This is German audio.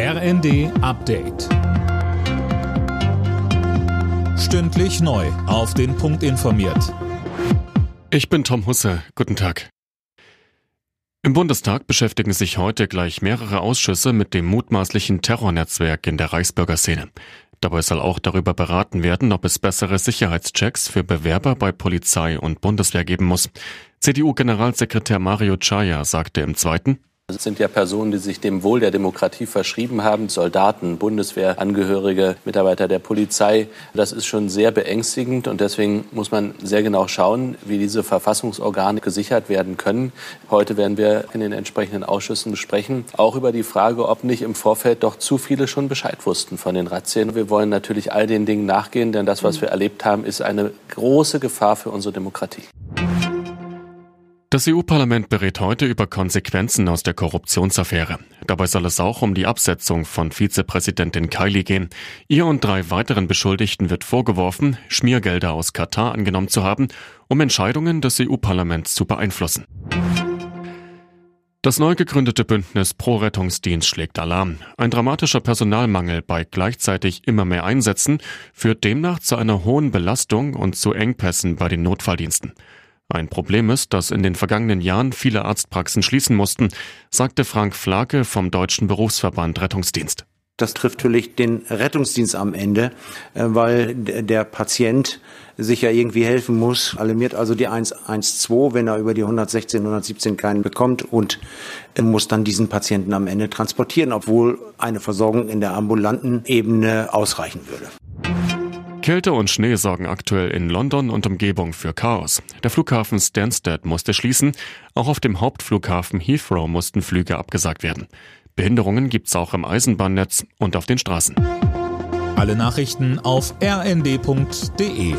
RND Update. Stündlich neu. Auf den Punkt informiert. Ich bin Tom Husse. Guten Tag. Im Bundestag beschäftigen sich heute gleich mehrere Ausschüsse mit dem mutmaßlichen Terrornetzwerk in der Reichsbürgerszene. Dabei soll auch darüber beraten werden, ob es bessere Sicherheitschecks für Bewerber bei Polizei und Bundeswehr geben muss. CDU-Generalsekretär Mario Chaya sagte im zweiten, es sind ja Personen, die sich dem Wohl der Demokratie verschrieben haben, Soldaten, Bundeswehrangehörige, Mitarbeiter der Polizei. Das ist schon sehr beängstigend und deswegen muss man sehr genau schauen, wie diese Verfassungsorgane gesichert werden können. Heute werden wir in den entsprechenden Ausschüssen besprechen, auch über die Frage, ob nicht im Vorfeld doch zu viele schon Bescheid wussten von den Razzien. Wir wollen natürlich all den Dingen nachgehen, denn das, was wir erlebt haben, ist eine große Gefahr für unsere Demokratie. Das EU-Parlament berät heute über Konsequenzen aus der Korruptionsaffäre. Dabei soll es auch um die Absetzung von Vizepräsidentin Kylie gehen. Ihr und drei weiteren Beschuldigten wird vorgeworfen, Schmiergelder aus Katar angenommen zu haben, um Entscheidungen des EU-Parlaments zu beeinflussen. Das neu gegründete Bündnis Pro Rettungsdienst schlägt Alarm. Ein dramatischer Personalmangel bei gleichzeitig immer mehr Einsätzen führt demnach zu einer hohen Belastung und zu Engpässen bei den Notfalldiensten. Ein Problem ist, dass in den vergangenen Jahren viele Arztpraxen schließen mussten, sagte Frank Flake vom Deutschen Berufsverband Rettungsdienst. Das trifft natürlich den Rettungsdienst am Ende, äh, weil der Patient sich ja irgendwie helfen muss. Alarmiert also die 112, wenn er über die 116, 117 keinen bekommt und muss dann diesen Patienten am Ende transportieren, obwohl eine Versorgung in der ambulanten Ebene ausreichen würde. Kälte und Schnee sorgen aktuell in London und Umgebung für Chaos. Der Flughafen Stansted musste schließen. Auch auf dem Hauptflughafen Heathrow mussten Flüge abgesagt werden. Behinderungen gibt's auch im Eisenbahnnetz und auf den Straßen. Alle Nachrichten auf rnd.de